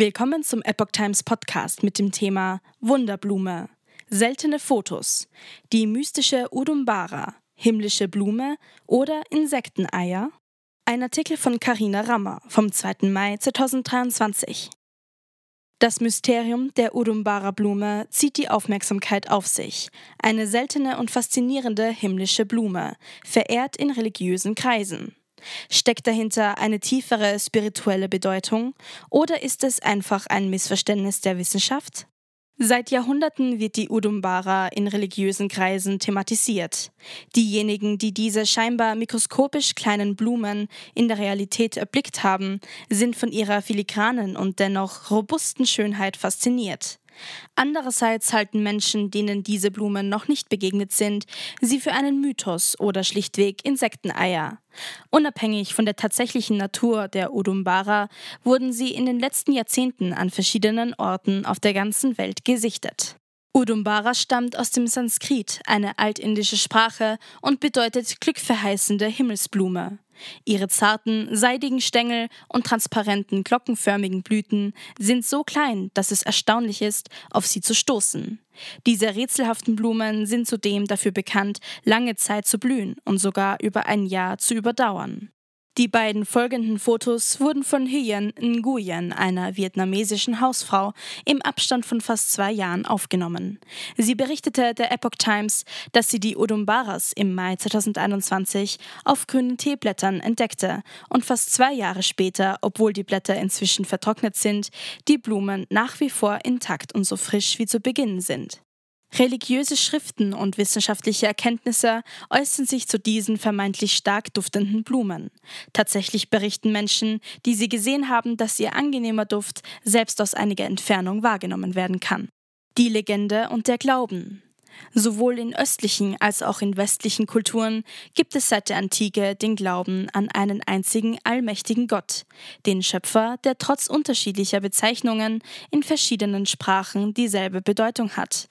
Willkommen zum Epoch Times Podcast mit dem Thema Wunderblume. Seltene Fotos. Die mystische Udumbara, himmlische Blume oder Insekteneier? Ein Artikel von Karina Rammer vom 2. Mai 2023. Das Mysterium der Udumbara-Blume zieht die Aufmerksamkeit auf sich. Eine seltene und faszinierende himmlische Blume, verehrt in religiösen Kreisen. Steckt dahinter eine tiefere spirituelle Bedeutung oder ist es einfach ein Missverständnis der Wissenschaft? Seit Jahrhunderten wird die Udumbara in religiösen Kreisen thematisiert. Diejenigen, die diese scheinbar mikroskopisch kleinen Blumen in der Realität erblickt haben, sind von ihrer filigranen und dennoch robusten Schönheit fasziniert. Andererseits halten Menschen, denen diese Blumen noch nicht begegnet sind, sie für einen Mythos oder schlichtweg Insekteneier. Unabhängig von der tatsächlichen Natur der Udumbara wurden sie in den letzten Jahrzehnten an verschiedenen Orten auf der ganzen Welt gesichtet. Udumbara stammt aus dem Sanskrit, eine altindische Sprache, und bedeutet glückverheißende Himmelsblume. Ihre zarten, seidigen Stängel und transparenten, glockenförmigen Blüten sind so klein, dass es erstaunlich ist, auf sie zu stoßen. Diese rätselhaften Blumen sind zudem dafür bekannt, lange Zeit zu blühen und sogar über ein Jahr zu überdauern. Die beiden folgenden Fotos wurden von Hyen Nguyen, einer vietnamesischen Hausfrau, im Abstand von fast zwei Jahren aufgenommen. Sie berichtete der Epoch Times, dass sie die Odumbaras im Mai 2021 auf grünen Teeblättern entdeckte und fast zwei Jahre später, obwohl die Blätter inzwischen vertrocknet sind, die Blumen nach wie vor intakt und so frisch wie zu Beginn sind. Religiöse Schriften und wissenschaftliche Erkenntnisse äußern sich zu diesen vermeintlich stark duftenden Blumen. Tatsächlich berichten Menschen, die sie gesehen haben, dass ihr angenehmer Duft selbst aus einiger Entfernung wahrgenommen werden kann. Die Legende und der Glauben. Sowohl in östlichen als auch in westlichen Kulturen gibt es seit der Antike den Glauben an einen einzigen allmächtigen Gott, den Schöpfer, der trotz unterschiedlicher Bezeichnungen in verschiedenen Sprachen dieselbe Bedeutung hat.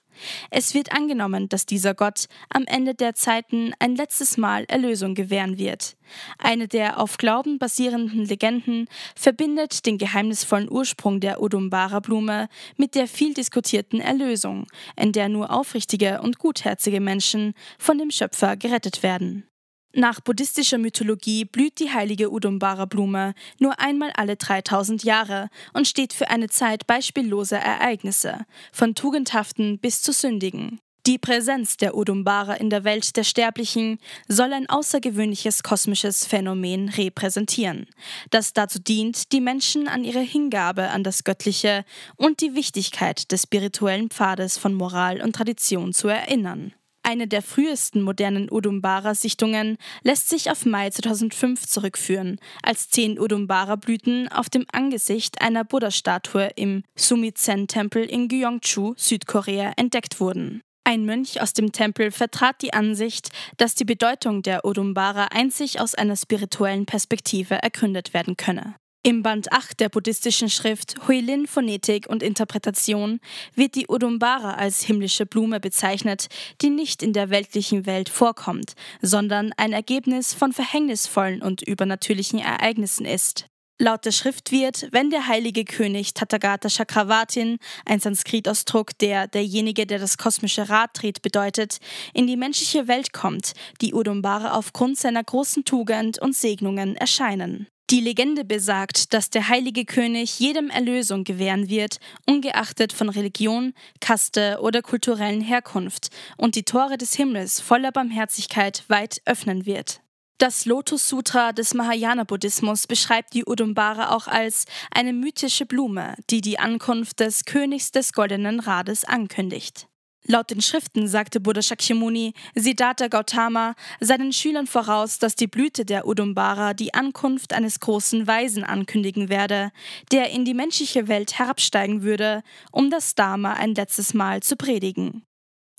Es wird angenommen, dass dieser Gott am Ende der Zeiten ein letztes Mal Erlösung gewähren wird. Eine der auf Glauben basierenden Legenden verbindet den geheimnisvollen Ursprung der Udumbara-Blume mit der viel diskutierten Erlösung, in der nur aufrichtige und gutherzige Menschen von dem Schöpfer gerettet werden. Nach buddhistischer Mythologie blüht die heilige Udumbara-Blume nur einmal alle 3000 Jahre und steht für eine Zeit beispielloser Ereignisse, von tugendhaften bis zu sündigen. Die Präsenz der Udumbara in der Welt der Sterblichen soll ein außergewöhnliches kosmisches Phänomen repräsentieren, das dazu dient, die Menschen an ihre Hingabe an das Göttliche und die Wichtigkeit des spirituellen Pfades von Moral und Tradition zu erinnern. Eine der frühesten modernen Udumbara-Sichtungen lässt sich auf Mai 2005 zurückführen, als zehn Udumbara-Blüten auf dem Angesicht einer Buddha-Statue im Sumizen-Tempel in Gyeongju, Südkorea, entdeckt wurden. Ein Mönch aus dem Tempel vertrat die Ansicht, dass die Bedeutung der Udumbara einzig aus einer spirituellen Perspektive ergründet werden könne. Im Band 8 der buddhistischen Schrift Huilin Phonetik und Interpretation wird die Udumbara als himmlische Blume bezeichnet, die nicht in der weltlichen Welt vorkommt, sondern ein Ergebnis von verhängnisvollen und übernatürlichen Ereignissen ist. Laut der Schrift wird, wenn der heilige König Tathagata Chakravartin, ein Sanskrit-Ausdruck, der derjenige, der das kosmische Rad dreht, bedeutet, in die menschliche Welt kommt, die Udumbara aufgrund seiner großen Tugend und Segnungen erscheinen. Die Legende besagt, dass der heilige König jedem Erlösung gewähren wird, ungeachtet von Religion, Kaste oder kulturellen Herkunft, und die Tore des Himmels voller Barmherzigkeit weit öffnen wird. Das Lotus Sutra des Mahayana-Buddhismus beschreibt die Udumbara auch als eine mythische Blume, die die Ankunft des Königs des Goldenen Rades ankündigt. Laut den Schriften sagte Buddha Shakyamuni, Siddhartha Gautama, seinen Schülern voraus, dass die Blüte der Udumbara die Ankunft eines großen Weisen ankündigen werde, der in die menschliche Welt herabsteigen würde, um das Dharma ein letztes Mal zu predigen.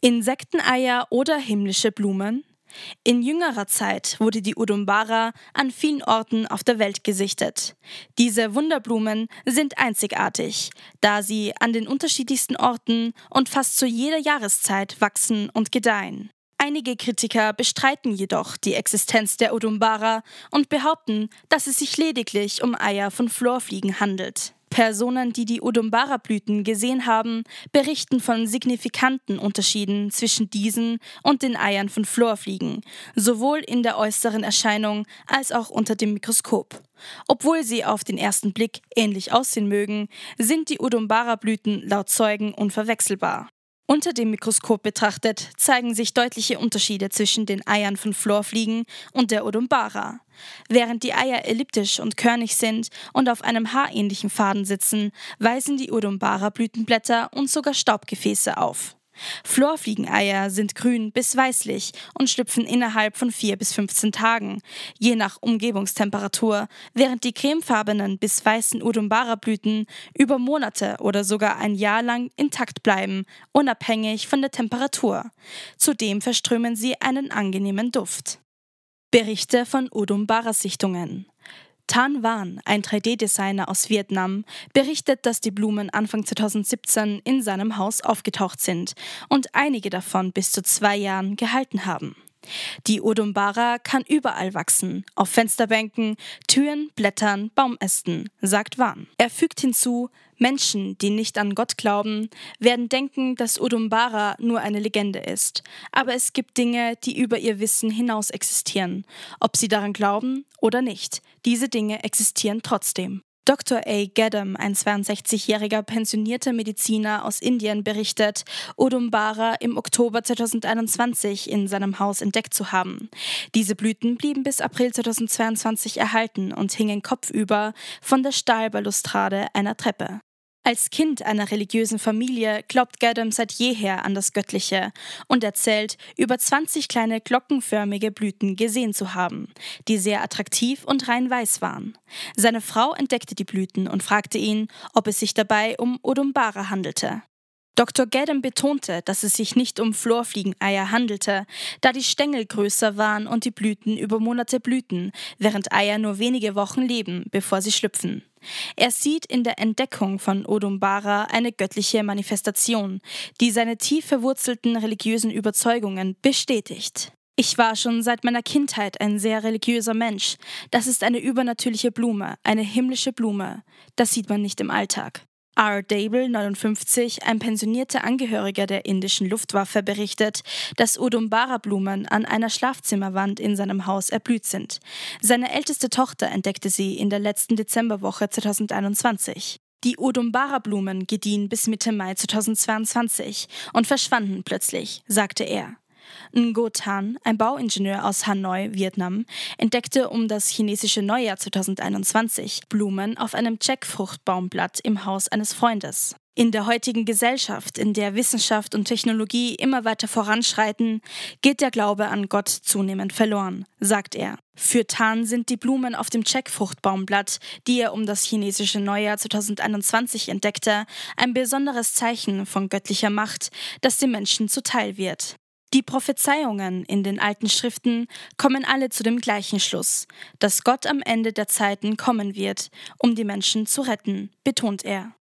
Insekteneier oder himmlische Blumen? In jüngerer Zeit wurde die Udumbara an vielen Orten auf der Welt gesichtet. Diese Wunderblumen sind einzigartig, da sie an den unterschiedlichsten Orten und fast zu jeder Jahreszeit wachsen und gedeihen. Einige Kritiker bestreiten jedoch die Existenz der Udumbara und behaupten, dass es sich lediglich um Eier von Florfliegen handelt. Personen, die die Udumbara-Blüten gesehen haben, berichten von signifikanten Unterschieden zwischen diesen und den Eiern von Florfliegen, sowohl in der äußeren Erscheinung als auch unter dem Mikroskop. Obwohl sie auf den ersten Blick ähnlich aussehen mögen, sind die Udumbara-Blüten laut Zeugen unverwechselbar. Unter dem Mikroskop betrachtet zeigen sich deutliche Unterschiede zwischen den Eiern von Florfliegen und der Odumbara. Während die Eier elliptisch und körnig sind und auf einem haarähnlichen Faden sitzen, weisen die Odumbara-Blütenblätter und sogar Staubgefäße auf. Florfliegeneier sind grün bis weißlich und schlüpfen innerhalb von 4 bis 15 Tagen, je nach Umgebungstemperatur, während die cremefarbenen bis weißen Udumbara-Blüten über Monate oder sogar ein Jahr lang intakt bleiben, unabhängig von der Temperatur. Zudem verströmen sie einen angenehmen Duft. Berichte von Udumbara-Sichtungen Tan Van, ein 3D-Designer aus Vietnam, berichtet, dass die Blumen Anfang 2017 in seinem Haus aufgetaucht sind und einige davon bis zu zwei Jahren gehalten haben. Die Odumbara kann überall wachsen, auf Fensterbänken, Türen, Blättern, Baumästen, sagt Wan. Er fügt hinzu, Menschen, die nicht an Gott glauben, werden denken, dass Odumbara nur eine Legende ist. Aber es gibt Dinge, die über ihr Wissen hinaus existieren, ob sie daran glauben oder nicht. Diese Dinge existieren trotzdem. Dr. A. Gaddam, ein 62-jähriger pensionierter Mediziner aus Indien, berichtet, Odumbara im Oktober 2021 in seinem Haus entdeckt zu haben. Diese Blüten blieben bis April 2022 erhalten und hingen kopfüber von der Stahlbalustrade einer Treppe. Als Kind einer religiösen Familie glaubt Gaddam seit jeher an das Göttliche und erzählt, über 20 kleine glockenförmige Blüten gesehen zu haben, die sehr attraktiv und rein weiß waren. Seine Frau entdeckte die Blüten und fragte ihn, ob es sich dabei um Odumbara handelte. Dr. Gaddam betonte, dass es sich nicht um Florfliegeneier handelte, da die Stängel größer waren und die Blüten über Monate blühten, während Eier nur wenige Wochen leben, bevor sie schlüpfen. Er sieht in der Entdeckung von Odumbara eine göttliche Manifestation, die seine tief verwurzelten religiösen Überzeugungen bestätigt. Ich war schon seit meiner Kindheit ein sehr religiöser Mensch. Das ist eine übernatürliche Blume, eine himmlische Blume. Das sieht man nicht im Alltag. R. Dable, 59, ein pensionierter Angehöriger der indischen Luftwaffe, berichtet, dass Udumbara-Blumen an einer Schlafzimmerwand in seinem Haus erblüht sind. Seine älteste Tochter entdeckte sie in der letzten Dezemberwoche 2021. Die Udumbara-Blumen gediehen bis Mitte Mai 2022 und verschwanden plötzlich, sagte er. Ngo Tan, ein Bauingenieur aus Hanoi, Vietnam, entdeckte um das chinesische Neujahr 2021 Blumen auf einem Jackfruchtbaumblatt im Haus eines Freundes. In der heutigen Gesellschaft, in der Wissenschaft und Technologie immer weiter voranschreiten, geht der Glaube an Gott zunehmend verloren, sagt er. Für Tan sind die Blumen auf dem Jackfruchtbaumblatt, die er um das chinesische Neujahr 2021 entdeckte, ein besonderes Zeichen von göttlicher Macht, das dem Menschen zuteil wird. Die Prophezeiungen in den alten Schriften kommen alle zu dem gleichen Schluss, dass Gott am Ende der Zeiten kommen wird, um die Menschen zu retten, betont er.